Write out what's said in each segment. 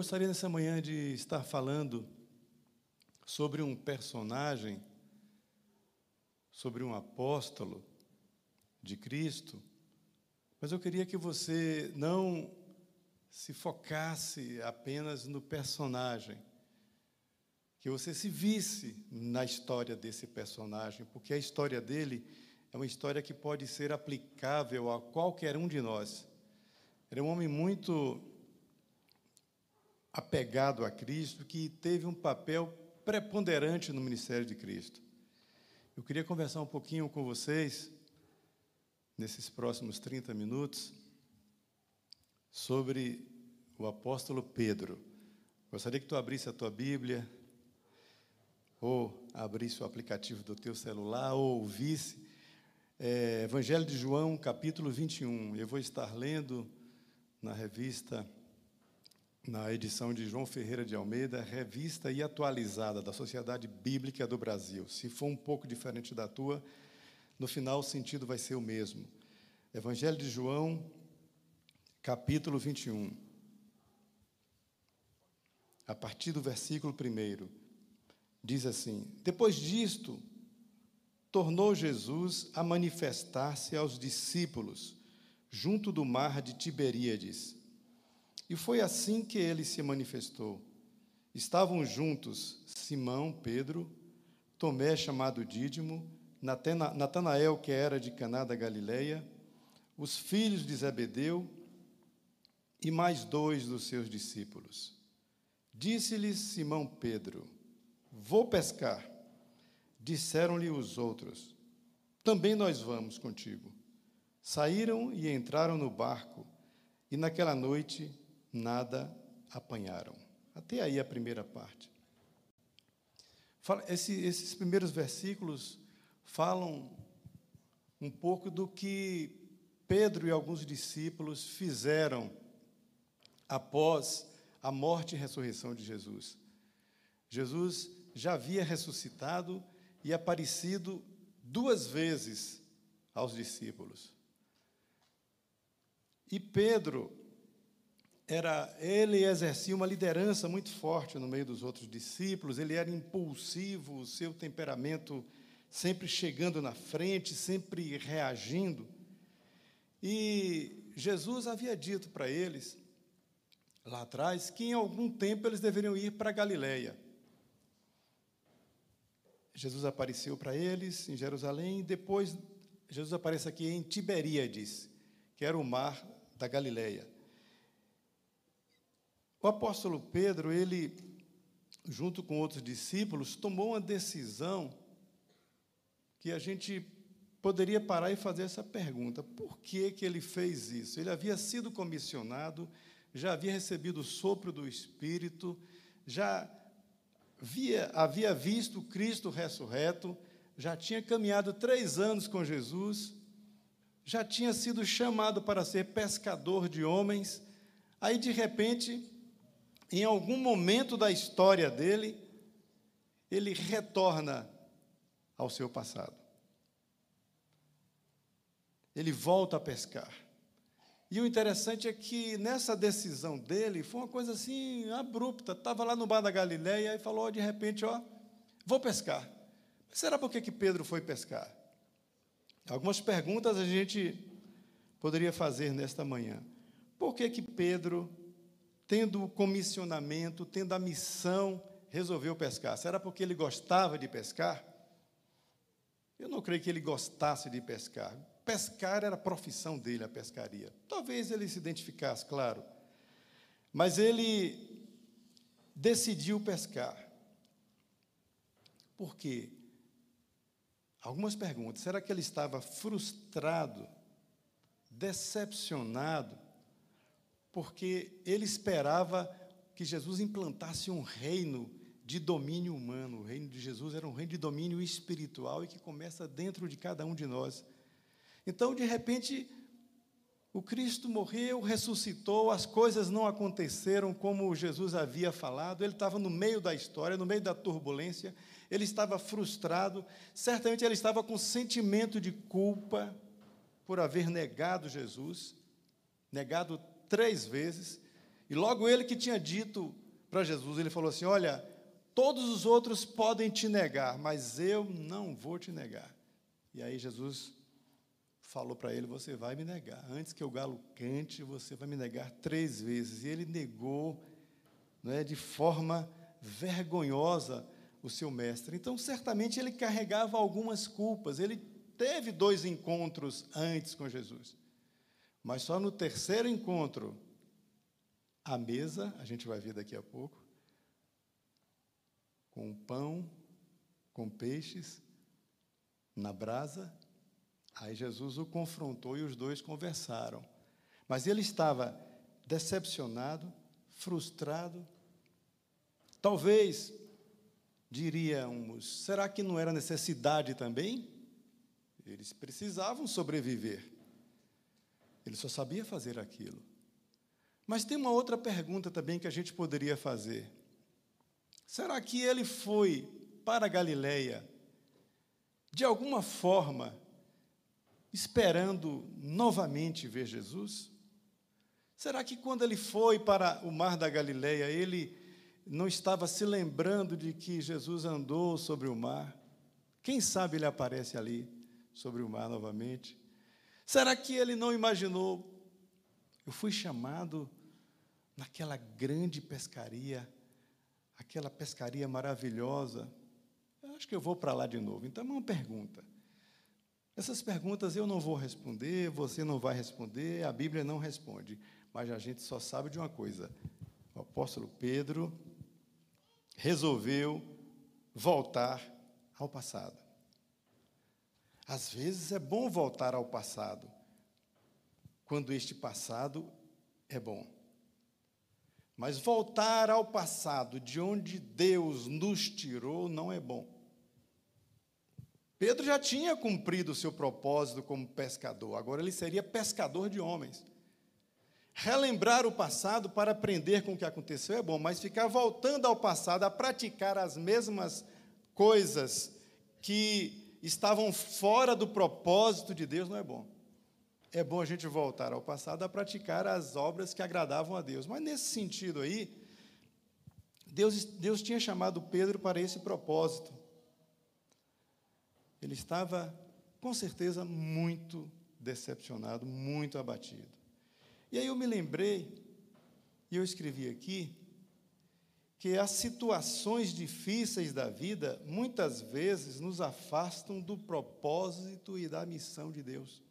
gostaria nessa manhã de estar falando sobre um personagem, sobre um apóstolo de Cristo, mas eu queria que você não se focasse apenas no personagem, que você se visse na história desse personagem, porque a história dele é uma história que pode ser aplicável a qualquer um de nós. Ele é um homem muito apegado a Cristo, que teve um papel preponderante no ministério de Cristo. Eu queria conversar um pouquinho com vocês, nesses próximos 30 minutos, sobre o apóstolo Pedro. Gostaria que tu abrisse a tua Bíblia, ou abrisse o aplicativo do teu celular, ou ouvisse é, Evangelho de João, capítulo 21. Eu vou estar lendo na revista na edição de João Ferreira de Almeida, revista e atualizada da Sociedade Bíblica do Brasil. Se for um pouco diferente da tua, no final o sentido vai ser o mesmo. Evangelho de João, capítulo 21. A partir do versículo 1, diz assim: Depois disto, tornou Jesus a manifestar-se aos discípulos, junto do mar de Tiberíades e foi assim que ele se manifestou. Estavam juntos Simão, Pedro, Tomé, chamado Dídimo, Natanael, que era de Caná da Galileia, os filhos de Zebedeu e mais dois dos seus discípulos. Disse-lhes Simão Pedro: Vou pescar. Disseram-lhe os outros: Também nós vamos contigo. Saíram e entraram no barco, e naquela noite nada apanharam. Até aí a primeira parte. Esse, esses primeiros versículos falam um pouco do que Pedro e alguns discípulos fizeram após a morte e ressurreição de Jesus. Jesus já havia ressuscitado e aparecido duas vezes aos discípulos. E Pedro era ele exercia uma liderança muito forte no meio dos outros discípulos, ele era impulsivo, o seu temperamento sempre chegando na frente, sempre reagindo. E Jesus havia dito para eles lá atrás que em algum tempo eles deveriam ir para Galiléia. Jesus apareceu para eles em Jerusalém, e depois Jesus aparece aqui em Tiberíades, que era o mar da Galileia. O apóstolo Pedro, ele, junto com outros discípulos, tomou uma decisão que a gente poderia parar e fazer essa pergunta: por que, que ele fez isso? Ele havia sido comissionado, já havia recebido o sopro do Espírito, já via, havia visto Cristo ressurreto, já tinha caminhado três anos com Jesus, já tinha sido chamado para ser pescador de homens, aí de repente em algum momento da história dele, ele retorna ao seu passado. Ele volta a pescar. E o interessante é que nessa decisão dele foi uma coisa assim abrupta. Estava lá no bar da Galileia e falou de repente, ó, vou pescar. Será por que, que Pedro foi pescar? Algumas perguntas a gente poderia fazer nesta manhã. Por que que Pedro tendo o comissionamento, tendo a missão, resolveu pescar. Será porque ele gostava de pescar? Eu não creio que ele gostasse de pescar. Pescar era a profissão dele, a pescaria. Talvez ele se identificasse, claro. Mas ele decidiu pescar. Por quê? Algumas perguntas. Será que ele estava frustrado, decepcionado porque ele esperava que Jesus implantasse um reino de domínio humano. O reino de Jesus era um reino de domínio espiritual e que começa dentro de cada um de nós. Então, de repente, o Cristo morreu, ressuscitou, as coisas não aconteceram como Jesus havia falado, ele estava no meio da história, no meio da turbulência, ele estava frustrado, certamente ele estava com sentimento de culpa por haver negado Jesus, negado três vezes, E logo ele que tinha dito para Jesus, ele falou assim: Olha, todos os outros podem te negar, mas eu não vou te negar. E aí Jesus falou para ele: Você vai me negar. Antes que o galo cante, você vai me negar três vezes. E ele negou não é, de forma vergonhosa o seu mestre. Então, certamente, ele carregava algumas culpas. Ele teve dois encontros antes com Jesus. Mas só no terceiro encontro, a mesa, a gente vai ver daqui a pouco, com pão, com peixes, na brasa, Aí Jesus o confrontou e os dois conversaram. Mas ele estava decepcionado, frustrado. Talvez, diríamos, será que não era necessidade também? Eles precisavam sobreviver. Ele só sabia fazer aquilo. Mas tem uma outra pergunta também que a gente poderia fazer. Será que ele foi para Galileia de alguma forma esperando novamente ver Jesus? Será que quando ele foi para o mar da Galileia, ele não estava se lembrando de que Jesus andou sobre o mar? Quem sabe ele aparece ali sobre o mar novamente? Será que ele não imaginou? Eu fui chamado naquela grande pescaria, aquela pescaria maravilhosa. Eu acho que eu vou para lá de novo. Então, é uma pergunta. Essas perguntas eu não vou responder, você não vai responder, a Bíblia não responde. Mas a gente só sabe de uma coisa: o apóstolo Pedro resolveu voltar ao passado. Às vezes é bom voltar ao passado, quando este passado é bom. Mas voltar ao passado de onde Deus nos tirou não é bom. Pedro já tinha cumprido o seu propósito como pescador, agora ele seria pescador de homens. Relembrar o passado para aprender com o que aconteceu é bom, mas ficar voltando ao passado a praticar as mesmas coisas que estavam fora do propósito de Deus não é bom. É bom a gente voltar ao passado a praticar as obras que agradavam a Deus. Mas nesse sentido aí, Deus, Deus tinha chamado Pedro para esse propósito. Ele estava, com certeza, muito decepcionado, muito abatido. E aí eu me lembrei, e eu escrevi aqui, que as situações difíceis da vida muitas vezes nos afastam do propósito e da missão de Deus.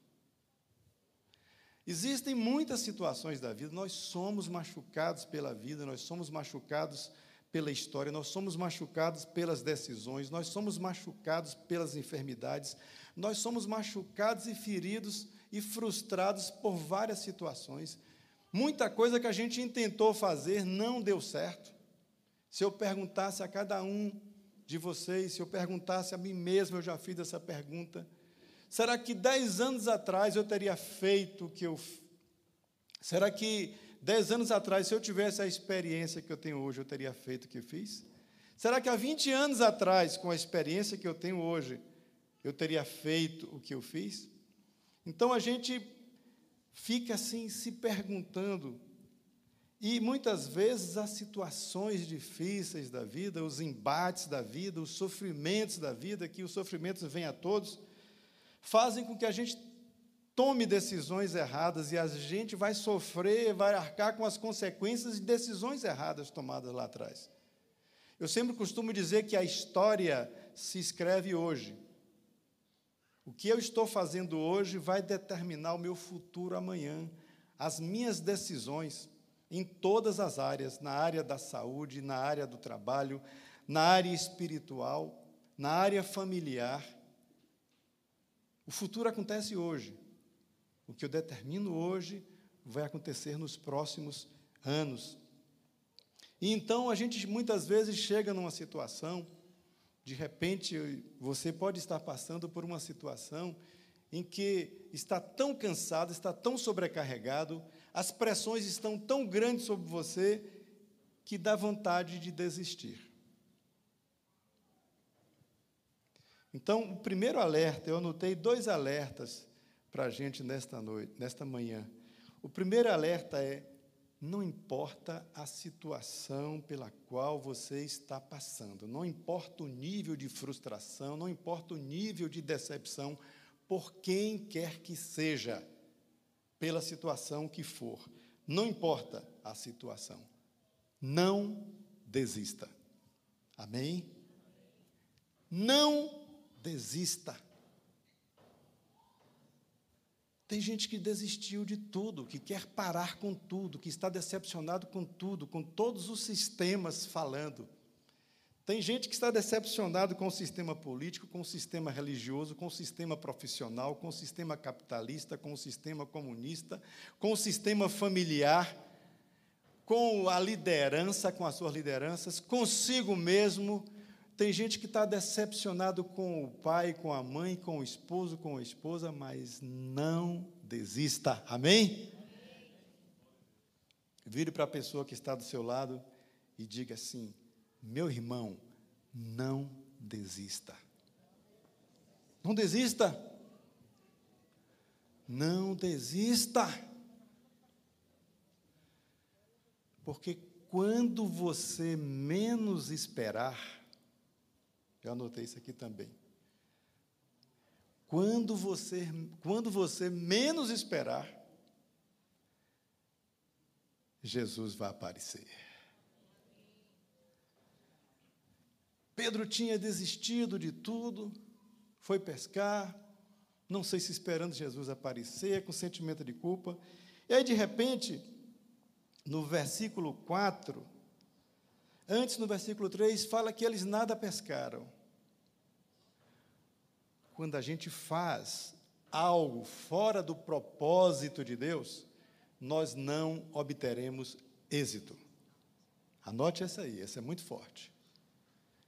Existem muitas situações da vida, nós somos machucados pela vida, nós somos machucados pela história, nós somos machucados pelas decisões, nós somos machucados pelas enfermidades, nós somos machucados e feridos e frustrados por várias situações. Muita coisa que a gente intentou fazer não deu certo. Se eu perguntasse a cada um de vocês, se eu perguntasse a mim mesmo, eu já fiz essa pergunta. Será que dez anos atrás eu teria feito o que eu. Será que dez anos atrás, se eu tivesse a experiência que eu tenho hoje, eu teria feito o que fiz? Será que há 20 anos atrás, com a experiência que eu tenho hoje, eu teria feito o que eu fiz? Então a gente fica assim se perguntando, e muitas vezes as situações difíceis da vida, os embates da vida, os sofrimentos da vida, que os sofrimentos vêm a todos, fazem com que a gente tome decisões erradas e a gente vai sofrer, vai arcar com as consequências de decisões erradas tomadas lá atrás. Eu sempre costumo dizer que a história se escreve hoje. O que eu estou fazendo hoje vai determinar o meu futuro amanhã. As minhas decisões em todas as áreas, na área da saúde, na área do trabalho, na área espiritual, na área familiar. O futuro acontece hoje. O que eu determino hoje vai acontecer nos próximos anos. E então a gente muitas vezes chega numa situação, de repente você pode estar passando por uma situação em que está tão cansado, está tão sobrecarregado, as pressões estão tão grandes sobre você que dá vontade de desistir. Então, o primeiro alerta, eu anotei dois alertas para a gente nesta noite, nesta manhã. O primeiro alerta é: não importa a situação pela qual você está passando, não importa o nível de frustração, não importa o nível de decepção, por quem quer que seja, pela situação que for, não importa a situação, não desista. Amém? Não desista. Tem gente que desistiu de tudo, que quer parar com tudo, que está decepcionado com tudo, com todos os sistemas falando. Tem gente que está decepcionado com o sistema político, com o sistema religioso, com o sistema profissional, com o sistema capitalista, com o sistema comunista, com o sistema familiar, com a liderança, com as suas lideranças, consigo mesmo, tem gente que está decepcionado com o pai, com a mãe, com o esposo, com a esposa, mas não desista. Amém? Vire para a pessoa que está do seu lado e diga assim: meu irmão, não desista. Não desista. Não desista. Porque quando você menos esperar, eu anotei isso aqui também. Quando você, quando você menos esperar, Jesus vai aparecer. Pedro tinha desistido de tudo, foi pescar, não sei se esperando Jesus aparecer, com sentimento de culpa. E aí, de repente, no versículo 4, Antes, no versículo 3, fala que eles nada pescaram. Quando a gente faz algo fora do propósito de Deus, nós não obteremos êxito. Anote essa aí, essa é muito forte.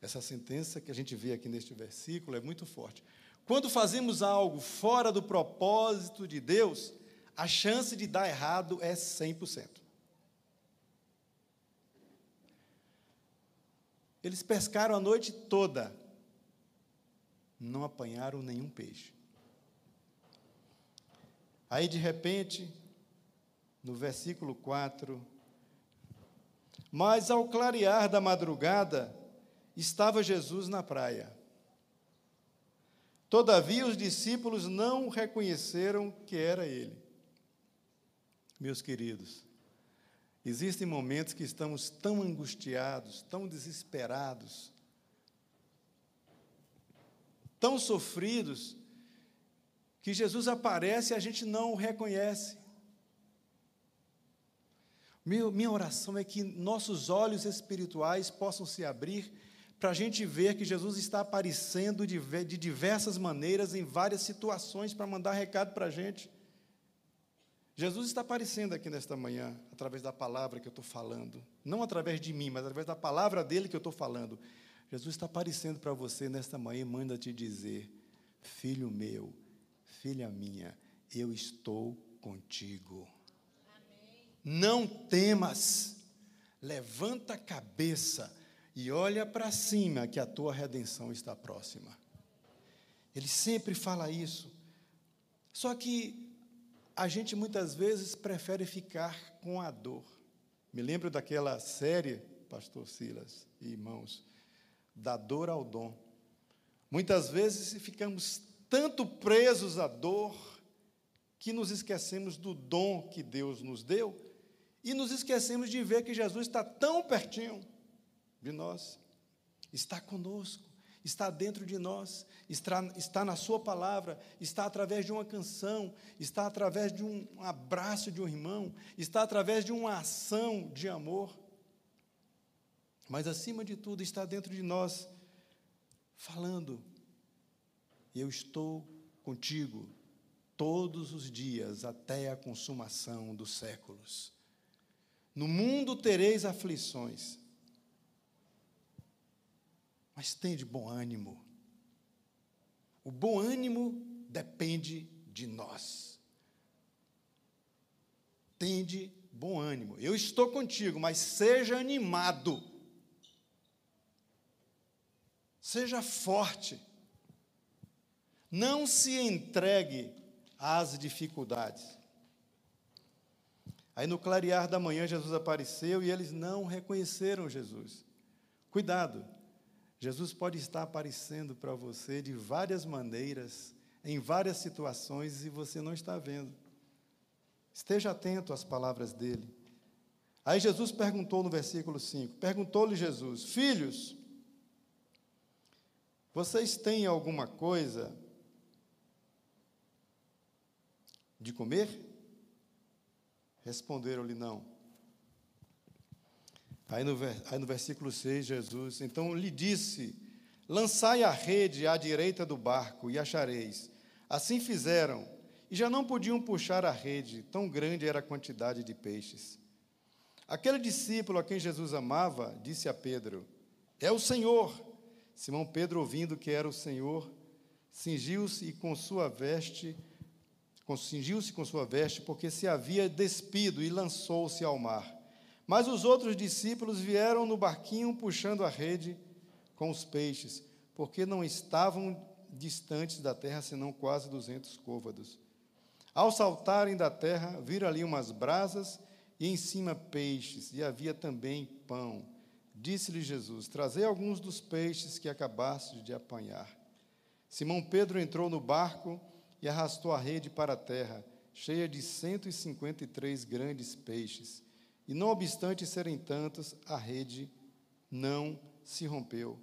Essa sentença que a gente vê aqui neste versículo é muito forte. Quando fazemos algo fora do propósito de Deus, a chance de dar errado é 100%. Eles pescaram a noite toda, não apanharam nenhum peixe. Aí, de repente, no versículo 4, mas ao clarear da madrugada, estava Jesus na praia. Todavia, os discípulos não reconheceram que era ele. Meus queridos, Existem momentos que estamos tão angustiados, tão desesperados, tão sofridos, que Jesus aparece e a gente não o reconhece. minha oração é que nossos olhos espirituais possam se abrir para a gente ver que Jesus está aparecendo de, diversas maneiras, em várias situações, para mandar recado para a gente. Jesus está aparecendo aqui nesta manhã, através da palavra que eu estou falando. Não através de mim, mas através da palavra dele que eu estou falando. Jesus está aparecendo para você nesta manhã e manda te dizer: Filho meu, filha minha, eu estou contigo. Amém. Não temas, levanta a cabeça e olha para cima, que a tua redenção está próxima. Ele sempre fala isso. Só que a gente muitas vezes prefere ficar com a dor. Me lembro daquela série, Pastor Silas e irmãos, da dor ao dom. Muitas vezes ficamos tanto presos à dor que nos esquecemos do dom que Deus nos deu e nos esquecemos de ver que Jesus está tão pertinho de nós, está conosco está dentro de nós, está, está na Sua palavra, está através de uma canção, está através de um abraço de um irmão, está através de uma ação de amor. Mas, acima de tudo, está dentro de nós, falando: Eu estou contigo todos os dias até a consumação dos séculos. No mundo tereis aflições, mas tem de bom ânimo. O bom ânimo depende de nós. Tende bom ânimo. Eu estou contigo, mas seja animado. Seja forte. Não se entregue às dificuldades. Aí no clarear da manhã Jesus apareceu e eles não reconheceram Jesus. Cuidado, Jesus pode estar aparecendo para você de várias maneiras, em várias situações e você não está vendo. Esteja atento às palavras dele. Aí Jesus perguntou no versículo 5: Perguntou-lhe Jesus, filhos, vocês têm alguma coisa de comer? Responderam-lhe não. Aí no, aí no versículo 6, Jesus, então lhe disse: Lançai a rede à direita do barco e achareis. Assim fizeram, e já não podiam puxar a rede, tão grande era a quantidade de peixes. Aquele discípulo a quem Jesus amava disse a Pedro: É o Senhor. Simão Pedro, ouvindo que era o Senhor, cingiu-se com sua veste, cingiu-se com sua veste, porque se havia despido e lançou-se ao mar. Mas os outros discípulos vieram no barquinho puxando a rede com os peixes, porque não estavam distantes da terra senão quase duzentos côvados. Ao saltarem da terra, viram ali umas brasas e em cima peixes, e havia também pão. Disse-lhe Jesus: Trazei alguns dos peixes que acabaste de apanhar. Simão Pedro entrou no barco e arrastou a rede para a terra, cheia de cento e cinquenta e três grandes peixes. E não obstante serem tantos, a rede não se rompeu.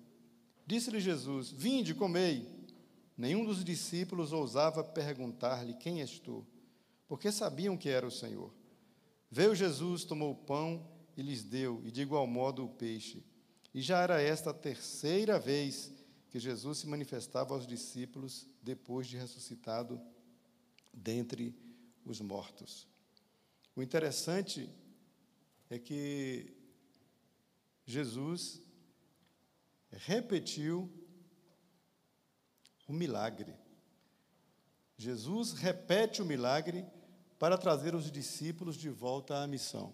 Disse-lhe Jesus: Vinde, comei. Nenhum dos discípulos ousava perguntar-lhe: Quem és tu? Porque sabiam que era o Senhor. Veio Jesus, tomou o pão e lhes deu, e de igual modo o peixe. E já era esta a terceira vez que Jesus se manifestava aos discípulos depois de ressuscitado dentre os mortos. O interessante é que Jesus repetiu o milagre. Jesus repete o milagre para trazer os discípulos de volta à missão.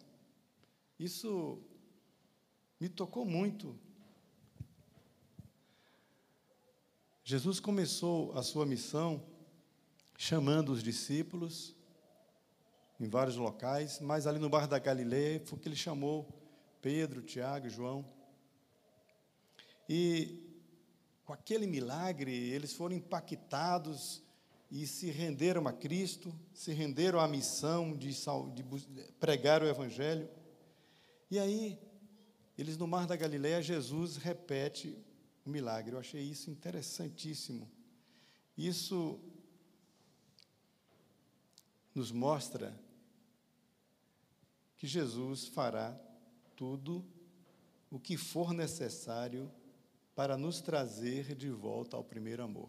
Isso me tocou muito. Jesus começou a sua missão chamando os discípulos em vários locais, mas ali no bar da Galileia foi que ele chamou Pedro, Tiago João. E com aquele milagre, eles foram impactados e se renderam a Cristo, se renderam à missão de, de pregar o Evangelho. E aí, eles no Mar da Galileia, Jesus repete o milagre. Eu achei isso interessantíssimo. Isso nos mostra que Jesus fará tudo o que for necessário para nos trazer de volta ao primeiro amor.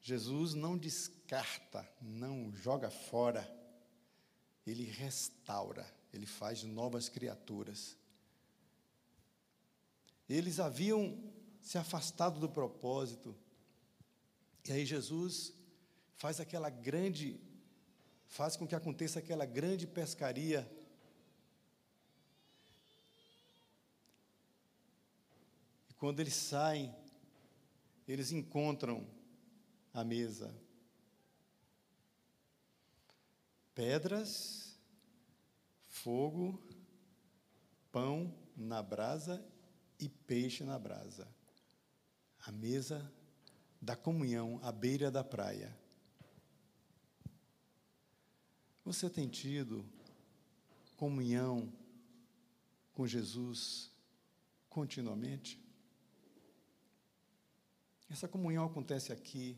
Jesus não descarta, não joga fora ele restaura, ele faz novas criaturas. Eles haviam se afastado do propósito, e aí Jesus faz aquela grande, faz com que aconteça aquela grande pescaria. E quando eles saem, eles encontram a mesa pedras, fogo, pão na brasa e peixe na brasa. A mesa da comunhão à beira da praia. Você tem tido comunhão com Jesus continuamente? Essa comunhão acontece aqui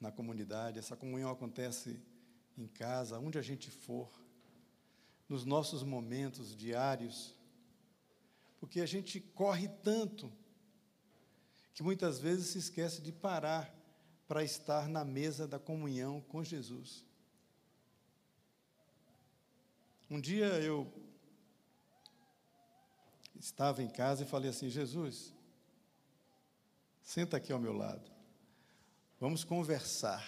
na comunidade, essa comunhão acontece em casa, onde a gente for, nos nossos momentos diários, porque a gente corre tanto que muitas vezes se esquece de parar para estar na mesa da comunhão com Jesus. Um dia eu estava em casa e falei assim: Jesus, senta aqui ao meu lado, vamos conversar.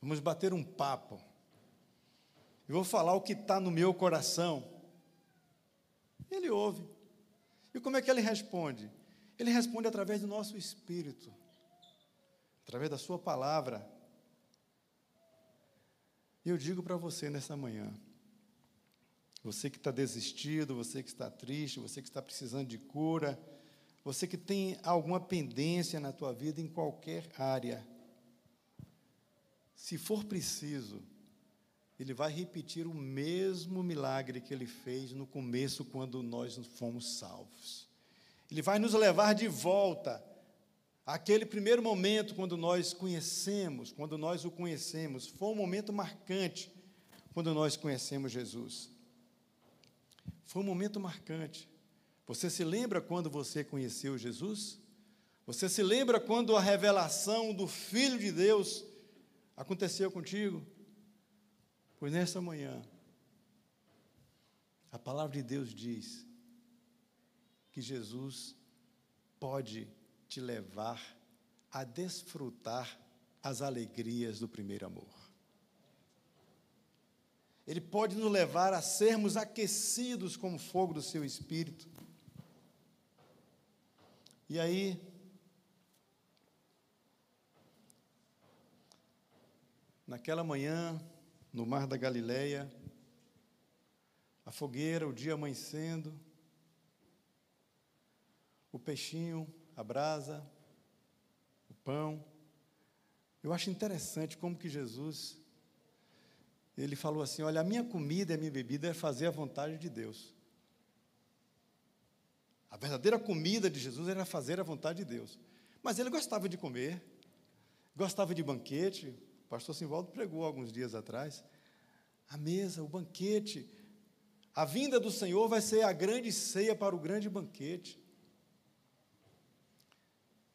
Vamos bater um papo. Eu vou falar o que está no meu coração. Ele ouve. E como é que ele responde? Ele responde através do nosso espírito. através da Sua palavra. E eu digo para você nessa manhã, você que está desistido, você que está triste, você que está precisando de cura, você que tem alguma pendência na tua vida em qualquer área, se for preciso, ele vai repetir o mesmo milagre que ele fez no começo, quando nós fomos salvos. Ele vai nos levar de volta àquele primeiro momento, quando nós conhecemos, quando nós o conhecemos. Foi um momento marcante quando nós conhecemos Jesus. Foi um momento marcante. Você se lembra quando você conheceu Jesus? Você se lembra quando a revelação do Filho de Deus aconteceu contigo? Pois nessa manhã, a palavra de Deus diz que Jesus pode te levar a desfrutar as alegrias do primeiro amor. Ele pode nos levar a sermos aquecidos com o fogo do seu espírito. E aí, naquela manhã, no mar da Galileia, a fogueira, o dia amanhecendo, o peixinho, a brasa, o pão. Eu acho interessante como que Jesus ele falou assim: Olha, a minha comida e a minha bebida é fazer a vontade de Deus. A verdadeira comida de Jesus era fazer a vontade de Deus. Mas ele gostava de comer, gostava de banquete. O pastor Simvaldo pregou alguns dias atrás. A mesa, o banquete. A vinda do Senhor vai ser a grande ceia para o grande banquete.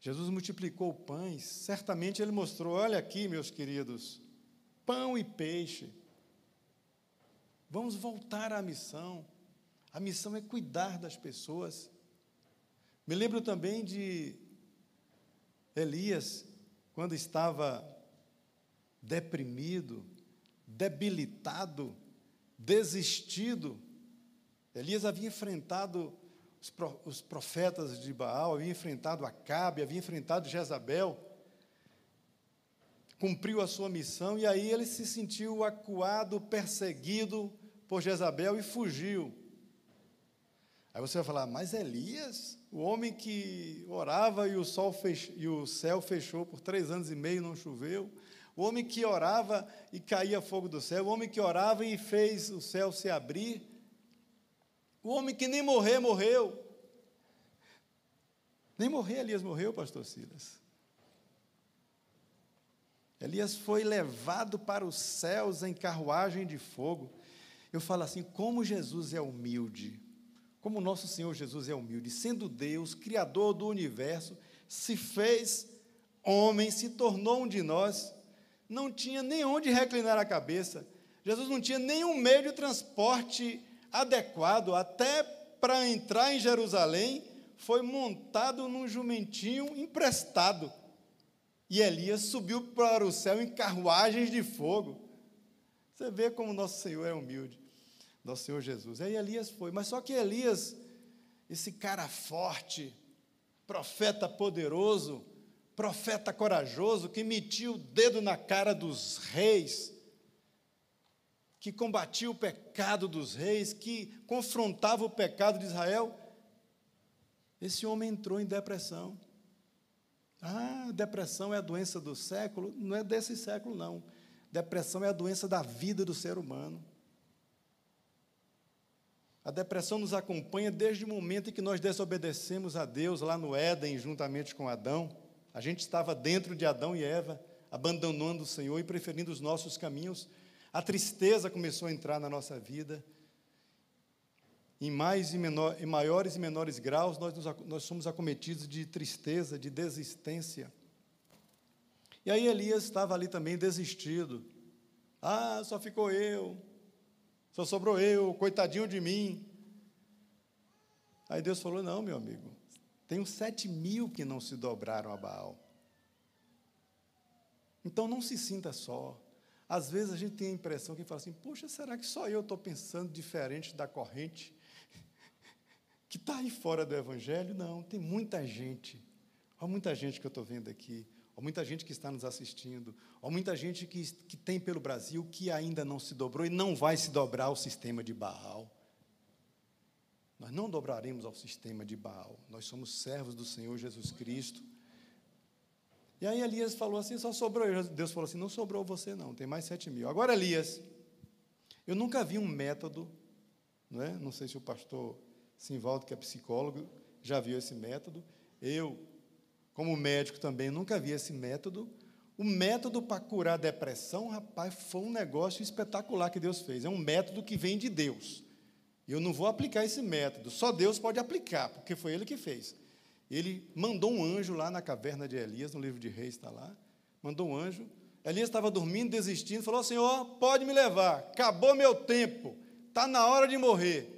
Jesus multiplicou pães. Certamente ele mostrou: olha aqui, meus queridos, pão e peixe. Vamos voltar à missão. A missão é cuidar das pessoas. Me lembro também de Elias, quando estava deprimido, debilitado, desistido. Elias havia enfrentado os profetas de Baal, havia enfrentado Acabe, havia enfrentado Jezabel, cumpriu a sua missão e aí ele se sentiu acuado, perseguido por Jezabel e fugiu. Aí você vai falar, mas Elias, o homem que orava e o, sol e o céu fechou por três anos e meio, não choveu, o homem que orava e caía fogo do céu, o homem que orava e fez o céu se abrir, o homem que nem morrer, morreu. Nem morrer, Elias morreu, pastor Silas. Elias foi levado para os céus em carruagem de fogo. Eu falo assim: como Jesus é humilde, como nosso Senhor Jesus é humilde, sendo Deus, Criador do universo, se fez homem, se tornou um de nós, não tinha nem onde reclinar a cabeça. Jesus não tinha nenhum meio de transporte adequado, até para entrar em Jerusalém, foi montado num jumentinho emprestado. E Elias subiu para o céu em carruagens de fogo. Você vê como nosso Senhor é humilde, nosso Senhor Jesus. Aí Elias foi, mas só que Elias, esse cara forte, profeta poderoso, profeta corajoso, que metia o dedo na cara dos reis, que combatia o pecado dos reis, que confrontava o pecado de Israel, esse homem entrou em depressão. Ah, depressão é a doença do século? Não é desse século, não. Depressão é a doença da vida do ser humano. A depressão nos acompanha desde o momento em que nós desobedecemos a Deus lá no Éden, juntamente com Adão. A gente estava dentro de Adão e Eva, abandonando o Senhor e preferindo os nossos caminhos. A tristeza começou a entrar na nossa vida. Em, mais e menor, em maiores e menores graus, nós, nós somos acometidos de tristeza, de desistência. E aí Elias estava ali também desistido. Ah, só ficou eu, só sobrou eu, coitadinho de mim. Aí Deus falou: Não, meu amigo, uns sete mil que não se dobraram a Baal. Então não se sinta só. Às vezes a gente tem a impressão que fala assim: Poxa, será que só eu estou pensando diferente da corrente que está aí fora do Evangelho? Não, tem muita gente. Olha muita gente que eu estou vendo aqui ou muita gente que está nos assistindo, ou muita gente que, que tem pelo Brasil que ainda não se dobrou e não vai se dobrar ao sistema de Baal. Nós não dobraremos ao sistema de Baal. Nós somos servos do Senhor Jesus Cristo. E aí Elias falou assim: só sobrou. Deus falou assim: não sobrou você, não, tem mais sete mil. Agora, Elias, eu nunca vi um método, não é? Não sei se o pastor Simvaldo, que é psicólogo, já viu esse método. Eu, como médico também, nunca vi esse método. O método para curar a depressão, rapaz, foi um negócio espetacular que Deus fez. É um método que vem de Deus. Eu não vou aplicar esse método, só Deus pode aplicar, porque foi Ele que fez. Ele mandou um anjo lá na caverna de Elias, no livro de Reis está lá. Mandou um anjo. Elias estava dormindo, desistindo, falou: Senhor, pode me levar, acabou meu tempo, está na hora de morrer.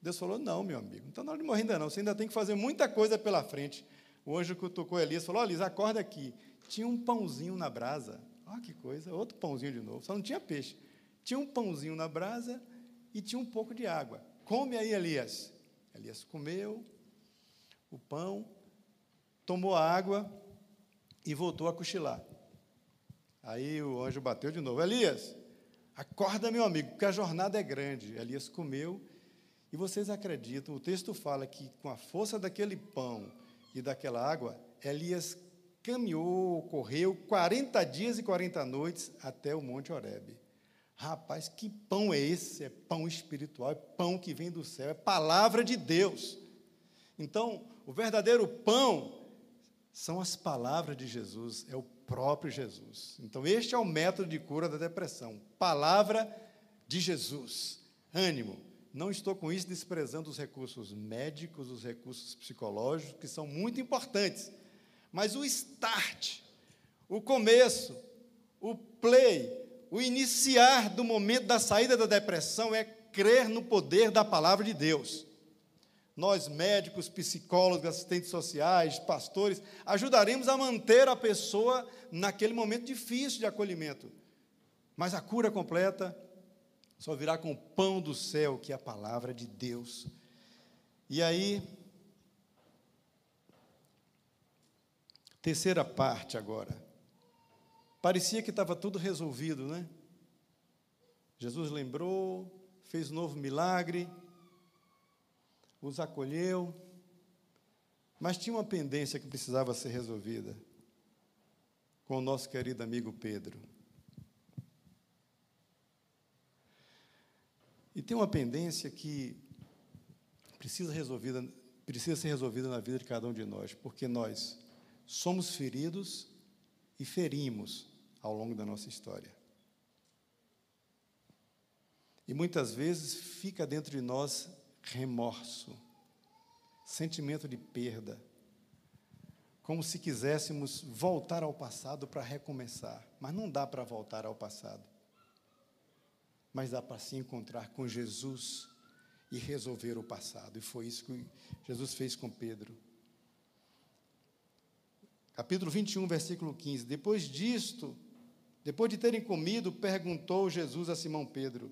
Deus falou: Não, meu amigo, não está na hora de morrer ainda não, você ainda tem que fazer muita coisa pela frente. O anjo que tocou Elias falou: Elias, acorda aqui. Tinha um pãozinho na brasa. Olha que coisa, outro pãozinho de novo, só não tinha peixe. Tinha um pãozinho na brasa e tinha um pouco de água. Come aí, Elias. Elias comeu, o pão, tomou água e voltou a cochilar. Aí o anjo bateu de novo: Elias, acorda, meu amigo, porque a jornada é grande. Elias comeu. E vocês acreditam, o texto fala que com a força daquele pão e daquela água, Elias caminhou, correu 40 dias e 40 noites até o Monte Horebe. Rapaz, que pão é esse? É pão espiritual, é pão que vem do céu, é palavra de Deus. Então, o verdadeiro pão são as palavras de Jesus, é o próprio Jesus. Então, este é o método de cura da depressão. Palavra de Jesus. Ânimo. Não estou com isso desprezando os recursos médicos, os recursos psicológicos, que são muito importantes. Mas o start, o começo, o play, o iniciar do momento da saída da depressão é crer no poder da palavra de Deus nós médicos, psicólogos, assistentes sociais, pastores, ajudaremos a manter a pessoa naquele momento difícil de acolhimento. Mas a cura completa só virá com o pão do céu, que é a palavra de Deus. E aí, terceira parte agora. Parecia que estava tudo resolvido, né? Jesus lembrou, fez um novo milagre, os acolheu, mas tinha uma pendência que precisava ser resolvida com o nosso querido amigo Pedro. E tem uma pendência que precisa, resolvida, precisa ser resolvida na vida de cada um de nós, porque nós somos feridos e ferimos ao longo da nossa história. E muitas vezes fica dentro de nós remorso, sentimento de perda, como se quiséssemos voltar ao passado para recomeçar, mas não dá para voltar ao passado. Mas dá para se encontrar com Jesus e resolver o passado, e foi isso que Jesus fez com Pedro. Capítulo 21, versículo 15. Depois disto, depois de terem comido, perguntou Jesus a Simão Pedro: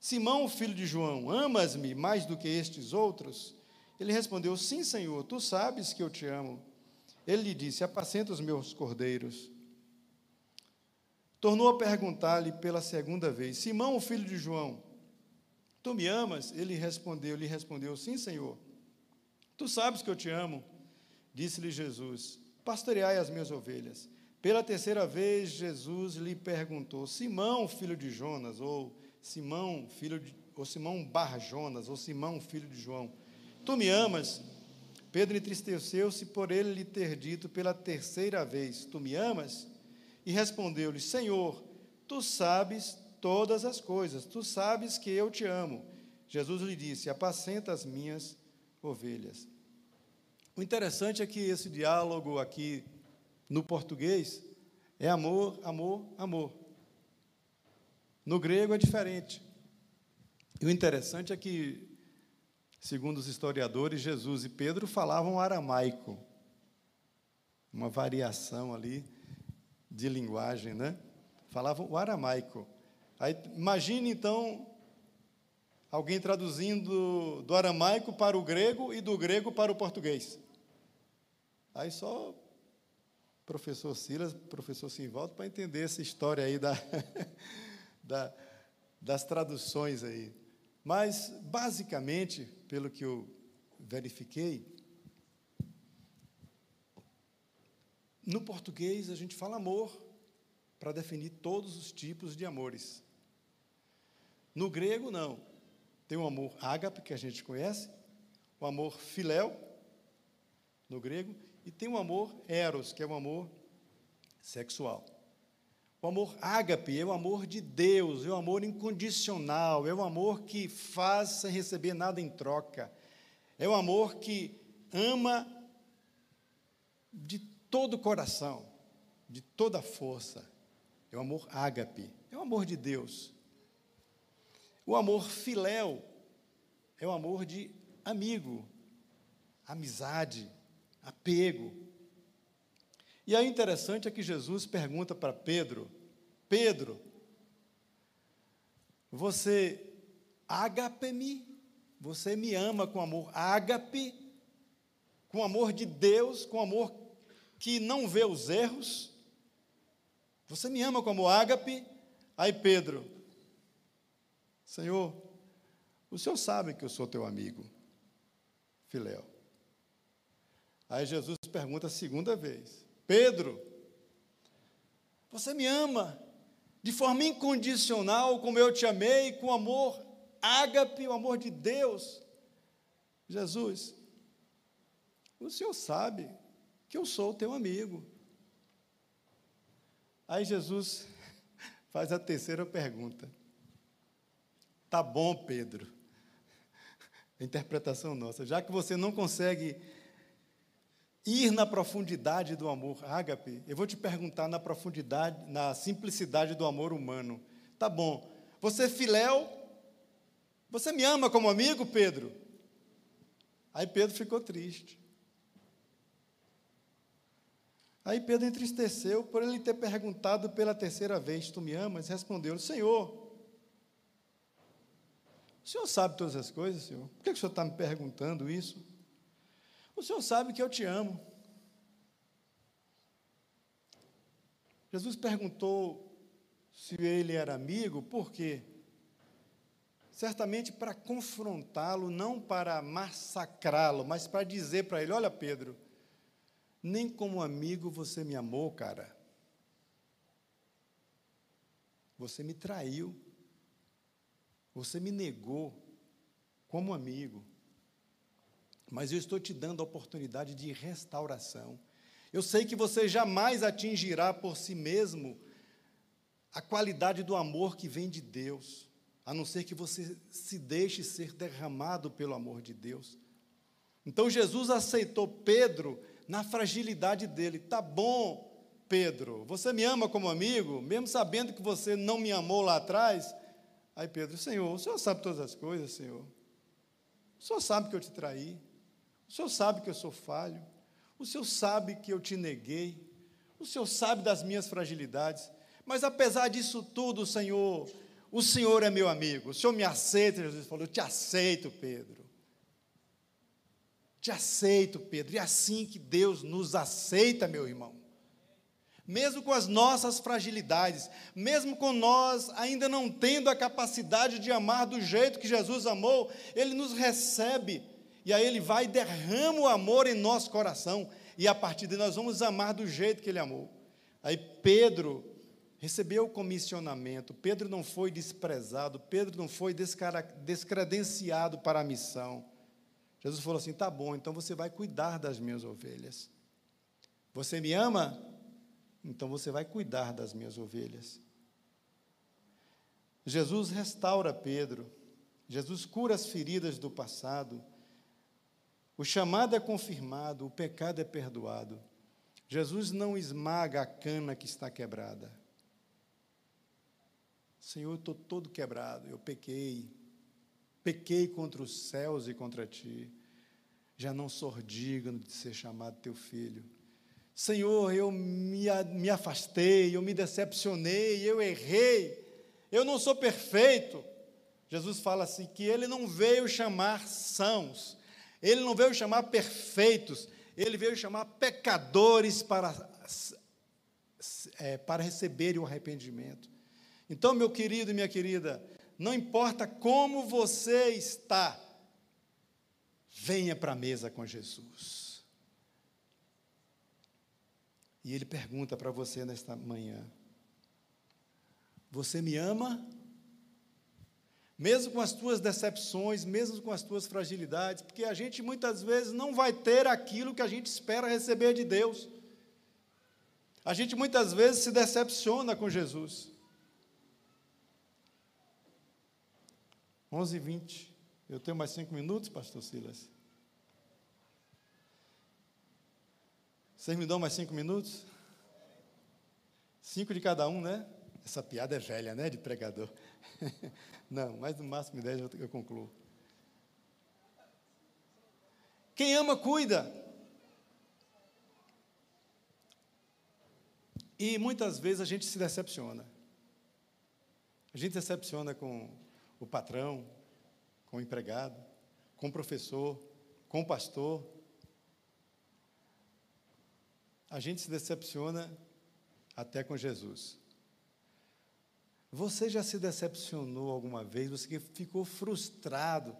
Simão, filho de João, amas-me mais do que estes outros? Ele respondeu: Sim, Senhor, tu sabes que eu te amo. Ele lhe disse: Apacenta os meus cordeiros. Tornou a perguntar-lhe pela segunda vez: Simão, filho de João, tu me amas? Ele respondeu, lhe respondeu: Sim, Senhor. Tu sabes que eu te amo. Disse-lhe Jesus: Pastoreai as minhas ovelhas. Pela terceira vez, Jesus lhe perguntou: Simão, filho de Jonas, ou Simão, filho de, ou Simão Barra Jonas, ou Simão, filho de João, tu me amas? Pedro entristeceu-se por ele lhe ter dito pela terceira vez: Tu me amas? E respondeu-lhe: Senhor, tu sabes todas as coisas, tu sabes que eu te amo. Jesus lhe disse: Apacenta as minhas ovelhas. O interessante é que esse diálogo aqui no português é amor, amor, amor. No grego é diferente. E o interessante é que, segundo os historiadores, Jesus e Pedro falavam aramaico, uma variação ali de linguagem, né? Falavam o aramaico. Aí, imagine então alguém traduzindo do aramaico para o grego e do grego para o português. Aí só professor Silas, professor Simvaldo, para entender essa história aí da, da, das traduções aí. Mas, basicamente, pelo que eu verifiquei, no português a gente fala amor para definir todos os tipos de amores. No grego, não. Tem o amor ágape, que a gente conhece, o amor filéu, no grego, e tem o amor eros, que é o amor sexual. O amor ágape é o amor de Deus, é o amor incondicional, é o amor que faz sem receber nada em troca. É o amor que ama de todo o coração, de toda a força. É o amor ágape, é o amor de Deus. O amor filéu é o amor de amigo, amizade, apego. E aí interessante é que Jesus pergunta para Pedro: Pedro, você agape-me? Você me ama com amor ágape? Com amor de Deus, com amor que não vê os erros? Você me ama como ágape? Aí Pedro, Senhor, o Senhor sabe que eu sou teu amigo, Filéu. Aí Jesus pergunta a segunda vez: Pedro, você me ama de forma incondicional, como eu te amei, com amor ágape, o amor de Deus? Jesus, o Senhor sabe que eu sou o teu amigo. Aí Jesus faz a terceira pergunta. Tá bom, Pedro. A interpretação nossa. Já que você não consegue ir na profundidade do amor ágape, eu vou te perguntar na profundidade, na simplicidade do amor humano. Tá bom. Você é filéu? Você me ama como amigo, Pedro? Aí Pedro ficou triste. Aí Pedro entristeceu por ele ter perguntado pela terceira vez: Tu me amas? Respondeu: Senhor, o senhor sabe todas as coisas, senhor? Por que o senhor está me perguntando isso? O Senhor sabe que eu te amo. Jesus perguntou se ele era amigo, por quê? Certamente para confrontá-lo, não para massacrá-lo, mas para dizer para ele: Olha, Pedro, nem como amigo você me amou, cara. Você me traiu. Você me negou como amigo mas eu estou te dando a oportunidade de restauração. Eu sei que você jamais atingirá por si mesmo a qualidade do amor que vem de Deus, a não ser que você se deixe ser derramado pelo amor de Deus. Então Jesus aceitou Pedro na fragilidade dele. Tá bom, Pedro, você me ama como amigo, mesmo sabendo que você não me amou lá atrás? Aí Pedro, Senhor, o Senhor sabe todas as coisas, Senhor. O Senhor sabe que eu te traí. O Senhor sabe que eu sou falho. O Senhor sabe que eu te neguei. O Senhor sabe das minhas fragilidades. Mas apesar disso tudo, Senhor, o Senhor é meu amigo. O Senhor me aceita. Jesus falou: Eu te aceito, Pedro. Te aceito, Pedro. E é assim que Deus nos aceita, meu irmão. Mesmo com as nossas fragilidades, mesmo com nós ainda não tendo a capacidade de amar do jeito que Jesus amou, Ele nos recebe e aí ele vai e derrama o amor em nosso coração, e a partir de nós vamos amar do jeito que ele amou. Aí Pedro recebeu o comissionamento, Pedro não foi desprezado, Pedro não foi descredenciado para a missão. Jesus falou assim: tá bom, então você vai cuidar das minhas ovelhas. Você me ama? Então você vai cuidar das minhas ovelhas. Jesus restaura Pedro, Jesus cura as feridas do passado, o chamado é confirmado, o pecado é perdoado. Jesus não esmaga a cana que está quebrada. Senhor, eu estou todo quebrado, eu pequei. Pequei contra os céus e contra ti. Já não sou digno de ser chamado teu filho. Senhor, eu me, me afastei, eu me decepcionei, eu errei, eu não sou perfeito. Jesus fala assim: que ele não veio chamar sãos, ele não veio chamar perfeitos, ele veio chamar pecadores para é, para receberem o arrependimento. Então, meu querido e minha querida, não importa como você está, venha para a mesa com Jesus. E ele pergunta para você nesta manhã: Você me ama? Mesmo com as tuas decepções, mesmo com as tuas fragilidades, porque a gente muitas vezes não vai ter aquilo que a gente espera receber de Deus. A gente muitas vezes se decepciona com Jesus. 11 e 20. Eu tenho mais cinco minutos, pastor Silas? Vocês me dão mais cinco minutos? Cinco de cada um, né? Essa piada é velha, né? De pregador. Não, mas no máximo dez eu concluo. Quem ama, cuida. E muitas vezes a gente se decepciona. A gente se decepciona com o patrão, com o empregado, com o professor, com o pastor. A gente se decepciona até com Jesus. Você já se decepcionou alguma vez? Você ficou frustrado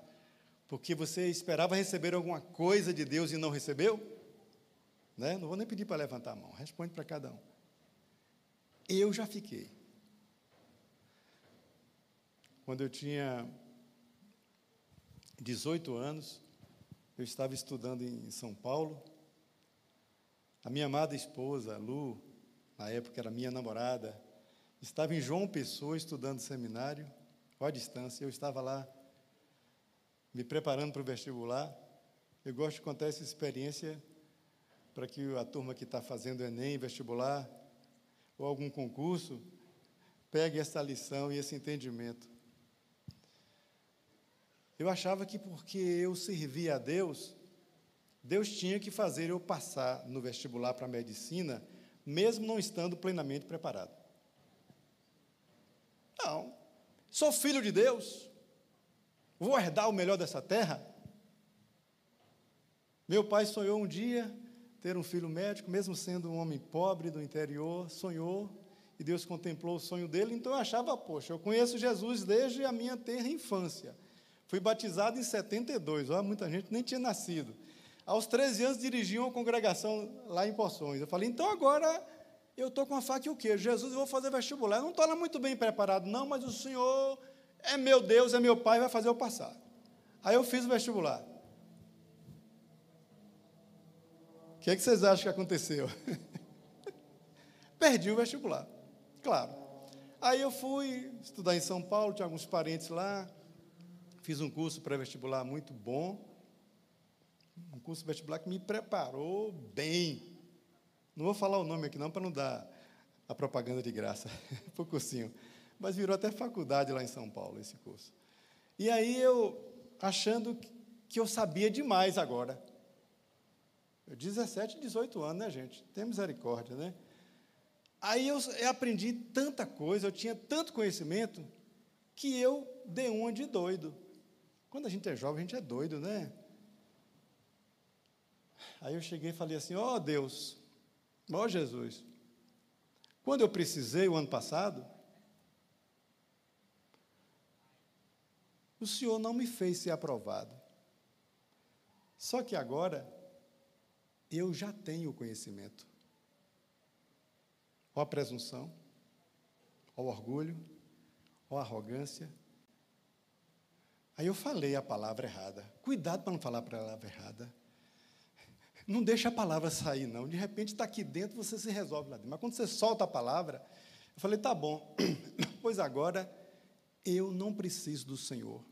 porque você esperava receber alguma coisa de Deus e não recebeu? Né? Não vou nem pedir para levantar a mão, responde para cada um. Eu já fiquei. Quando eu tinha 18 anos, eu estava estudando em São Paulo. A minha amada esposa, Lu, na época era minha namorada, estava em João Pessoa estudando seminário, à distância. Eu estava lá me preparando para o vestibular. Eu gosto de contar essa experiência para que a turma que está fazendo Enem, vestibular, ou algum concurso, pegue essa lição e esse entendimento. Eu achava que porque eu servia a Deus, Deus tinha que fazer eu passar no vestibular para a medicina, mesmo não estando plenamente preparado. Não. Sou filho de Deus. Vou herdar o melhor dessa terra. Meu pai sonhou um dia ter um filho médico, mesmo sendo um homem pobre do interior, sonhou e Deus contemplou o sonho dele. Então eu achava, poxa, eu conheço Jesus desde a minha terra infância. Fui batizado em 72, ó, muita gente nem tinha nascido. Aos 13 anos dirigi uma congregação lá em Poções. Eu falei, então agora eu estou com a faca e o quê? Jesus, eu vou fazer vestibular. Eu não estou lá muito bem preparado, não, mas o Senhor é meu Deus, é meu Pai, vai fazer eu passar. Aí eu fiz o vestibular. O que, é que vocês acham que aconteceu? Perdi o vestibular, claro. Aí eu fui estudar em São Paulo, tinha alguns parentes lá, fiz um curso pré-vestibular muito bom, um curso vestibular que me preparou bem. Não vou falar o nome aqui não, para não dar a propaganda de graça, para o cursinho. Mas virou até faculdade lá em São Paulo, esse curso. E aí eu, achando que eu sabia demais agora, 17, 18 anos, né, gente? Tem misericórdia, né? Aí eu, eu, aprendi tanta coisa, eu tinha tanto conhecimento, que eu dei uma de doido. Quando a gente é jovem, a gente é doido, né? Aí eu cheguei e falei assim: Ó oh, Deus, ó oh, Jesus, quando eu precisei o ano passado, o Senhor não me fez ser aprovado. Só que agora eu já tenho o conhecimento. Ou a presunção, ou o orgulho, ou a arrogância. Aí eu falei a palavra errada. Cuidado para não falar a palavra errada. Não deixa a palavra sair, não. De repente está aqui dentro, você se resolve lá dentro. Mas quando você solta a palavra, eu falei, tá bom, pois agora eu não preciso do Senhor.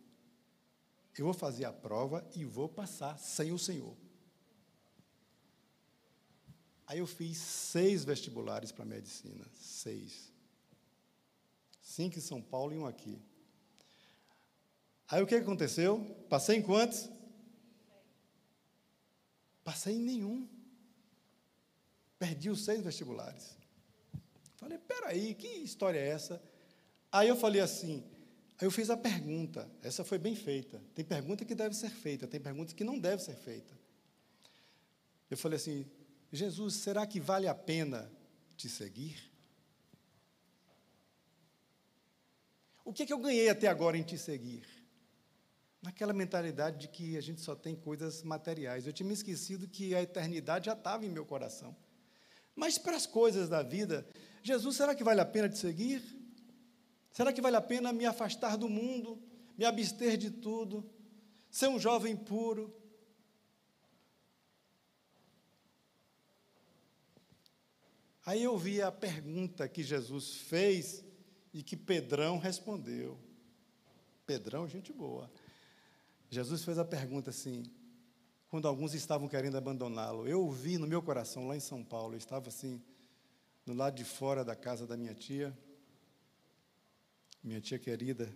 Eu vou fazer a prova e vou passar sem o Senhor. Aí eu fiz seis vestibulares para medicina, seis. Cinco em São Paulo e um aqui. Aí o que aconteceu? Passei em quantos? Passei em nenhum. Perdi os seis vestibulares. Falei, peraí, que história é essa? Aí eu falei assim, aí eu fiz a pergunta, essa foi bem feita. Tem pergunta que deve ser feita, tem pergunta que não deve ser feita. Eu falei assim, Jesus, será que vale a pena te seguir? O que, é que eu ganhei até agora em te seguir? Naquela mentalidade de que a gente só tem coisas materiais. Eu tinha me esquecido que a eternidade já estava em meu coração. Mas para as coisas da vida, Jesus, será que vale a pena te seguir? Será que vale a pena me afastar do mundo, me abster de tudo, ser um jovem puro? Aí eu vi a pergunta que Jesus fez e que Pedrão respondeu. Pedrão, gente boa. Jesus fez a pergunta assim: quando alguns estavam querendo abandoná-lo. Eu ouvi no meu coração, lá em São Paulo, eu estava assim, no lado de fora da casa da minha tia, minha tia querida,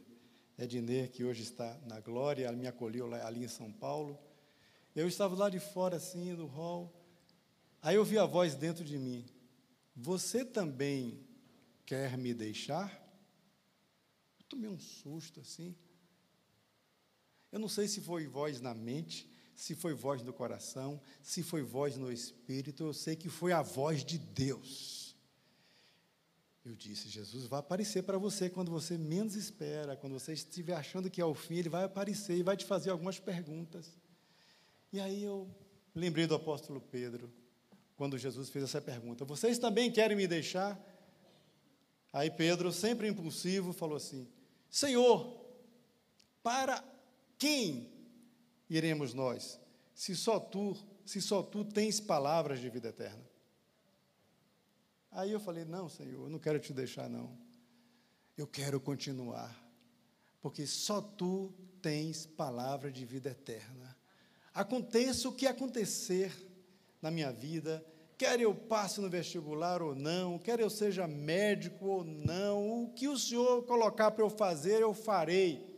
Ednê, que hoje está na glória, ela me acolheu lá, ali em São Paulo. Eu estava lá de fora, assim, no hall. Aí eu vi a voz dentro de mim: Você também quer me deixar? Eu tomei um susto assim. Eu não sei se foi voz na mente, se foi voz no coração, se foi voz no espírito, eu sei que foi a voz de Deus. Eu disse: Jesus vai aparecer para você quando você menos espera, quando você estiver achando que é o fim, ele vai aparecer e vai te fazer algumas perguntas. E aí eu lembrei do apóstolo Pedro, quando Jesus fez essa pergunta: Vocês também querem me deixar? Aí Pedro, sempre impulsivo, falou assim: Senhor, para quem iremos nós, se só tu, se só tu tens palavras de vida eterna? Aí eu falei: Não, Senhor, eu não quero te deixar, não. Eu quero continuar, porque só tu tens palavra de vida eterna. Aconteça o que acontecer na minha vida, quer eu passe no vestibular ou não, quer eu seja médico ou não, o que o Senhor colocar para eu fazer, eu farei.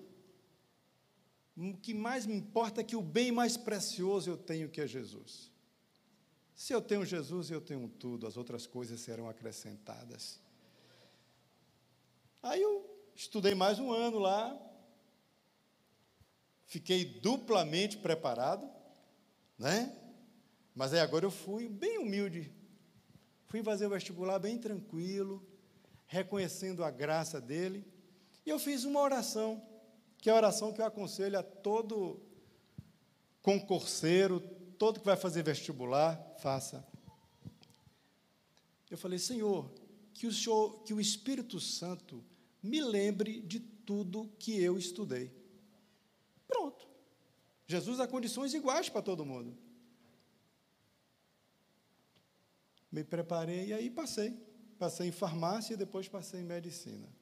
O que mais me importa é que o bem mais precioso eu tenho que é Jesus. Se eu tenho Jesus, eu tenho tudo, as outras coisas serão acrescentadas. Aí eu estudei mais um ano lá, fiquei duplamente preparado, né? Mas aí agora eu fui bem humilde, fui fazer o vestibular bem tranquilo, reconhecendo a graça dele, e eu fiz uma oração que é a oração que eu aconselho a todo concurseiro, todo que vai fazer vestibular, faça. Eu falei, Senhor, que o Senhor, que o Espírito Santo me lembre de tudo que eu estudei. Pronto. Jesus dá condições iguais para todo mundo. Me preparei e aí passei. Passei em farmácia e depois passei em medicina.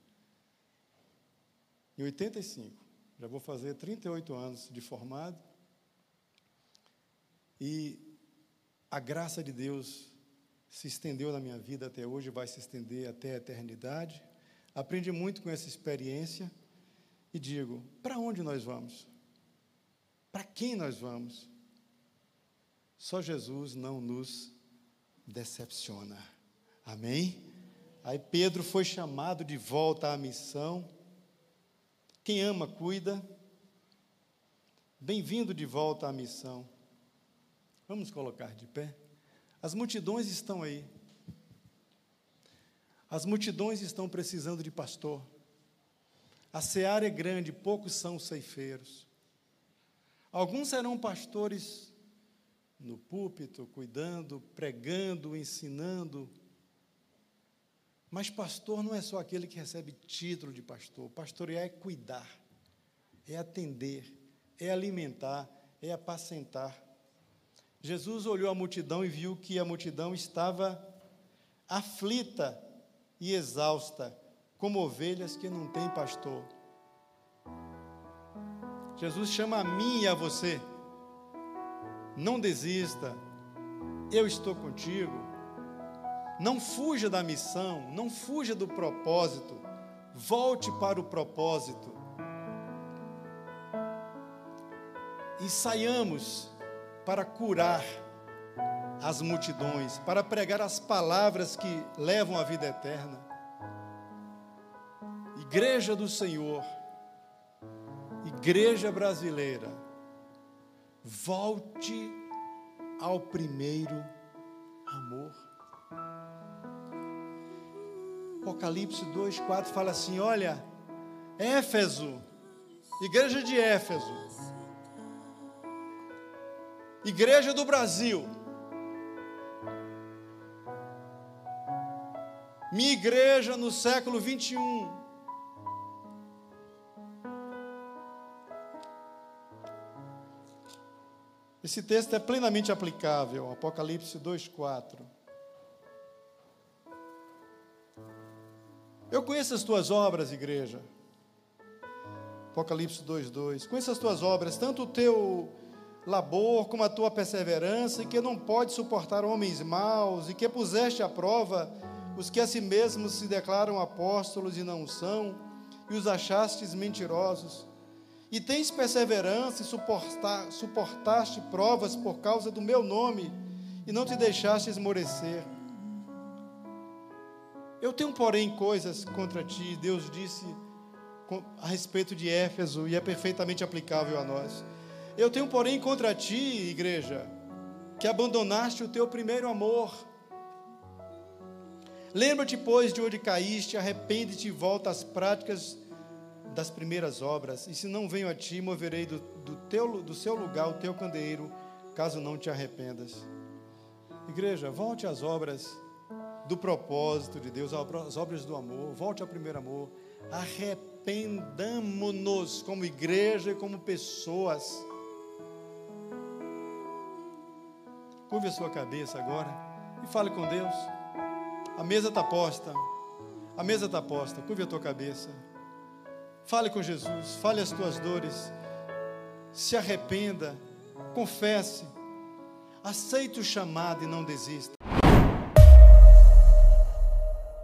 Em 85. Já vou fazer 38 anos de formado. E a graça de Deus se estendeu na minha vida até hoje, vai se estender até a eternidade. Aprendi muito com essa experiência e digo: para onde nós vamos? Para quem nós vamos? Só Jesus não nos decepciona. Amém? Aí Pedro foi chamado de volta à missão. Quem ama, cuida. Bem-vindo de volta à missão. Vamos colocar de pé. As multidões estão aí. As multidões estão precisando de pastor. A seara é grande, poucos são ceifeiros. Alguns serão pastores no púlpito, cuidando, pregando, ensinando, mas pastor não é só aquele que recebe título de pastor. Pastorear é cuidar, é atender, é alimentar, é apacentar. Jesus olhou a multidão e viu que a multidão estava aflita e exausta, como ovelhas que não têm pastor. Jesus chama a mim e a você. Não desista. Eu estou contigo. Não fuja da missão, não fuja do propósito. Volte para o propósito. E saiamos para curar as multidões, para pregar as palavras que levam à vida eterna. Igreja do Senhor, igreja brasileira, volte ao primeiro amor. Apocalipse 2, 4 fala assim: olha, Éfeso, igreja de Éfeso, igreja do Brasil, minha igreja no século 21. Esse texto é plenamente aplicável, Apocalipse 2,4. Eu conheço as tuas obras, igreja. Apocalipse 2,2. Conheço as tuas obras, tanto o teu labor como a tua perseverança, e que não pode suportar homens maus, e que puseste à prova os que a si mesmos se declaram apóstolos e não são, e os achastes mentirosos. E tens perseverança e suportar, suportaste provas por causa do meu nome, e não te deixaste esmorecer. Eu tenho, porém, coisas contra ti, Deus disse a respeito de Éfeso, e é perfeitamente aplicável a nós. Eu tenho, porém, contra ti, igreja, que abandonaste o teu primeiro amor. Lembra-te, pois, de onde caíste, arrepende-te e volta às práticas das primeiras obras. E se não venho a ti, moverei do, do, teu, do seu lugar o teu candeeiro, caso não te arrependas. Igreja, volte às obras do propósito de Deus, as obras do amor, volte ao primeiro amor, arrependamo-nos como igreja e como pessoas. Curve a sua cabeça agora e fale com Deus. A mesa está posta, a mesa está posta, curve a tua cabeça. Fale com Jesus, fale as tuas dores, se arrependa, confesse, aceite o chamado e não desista.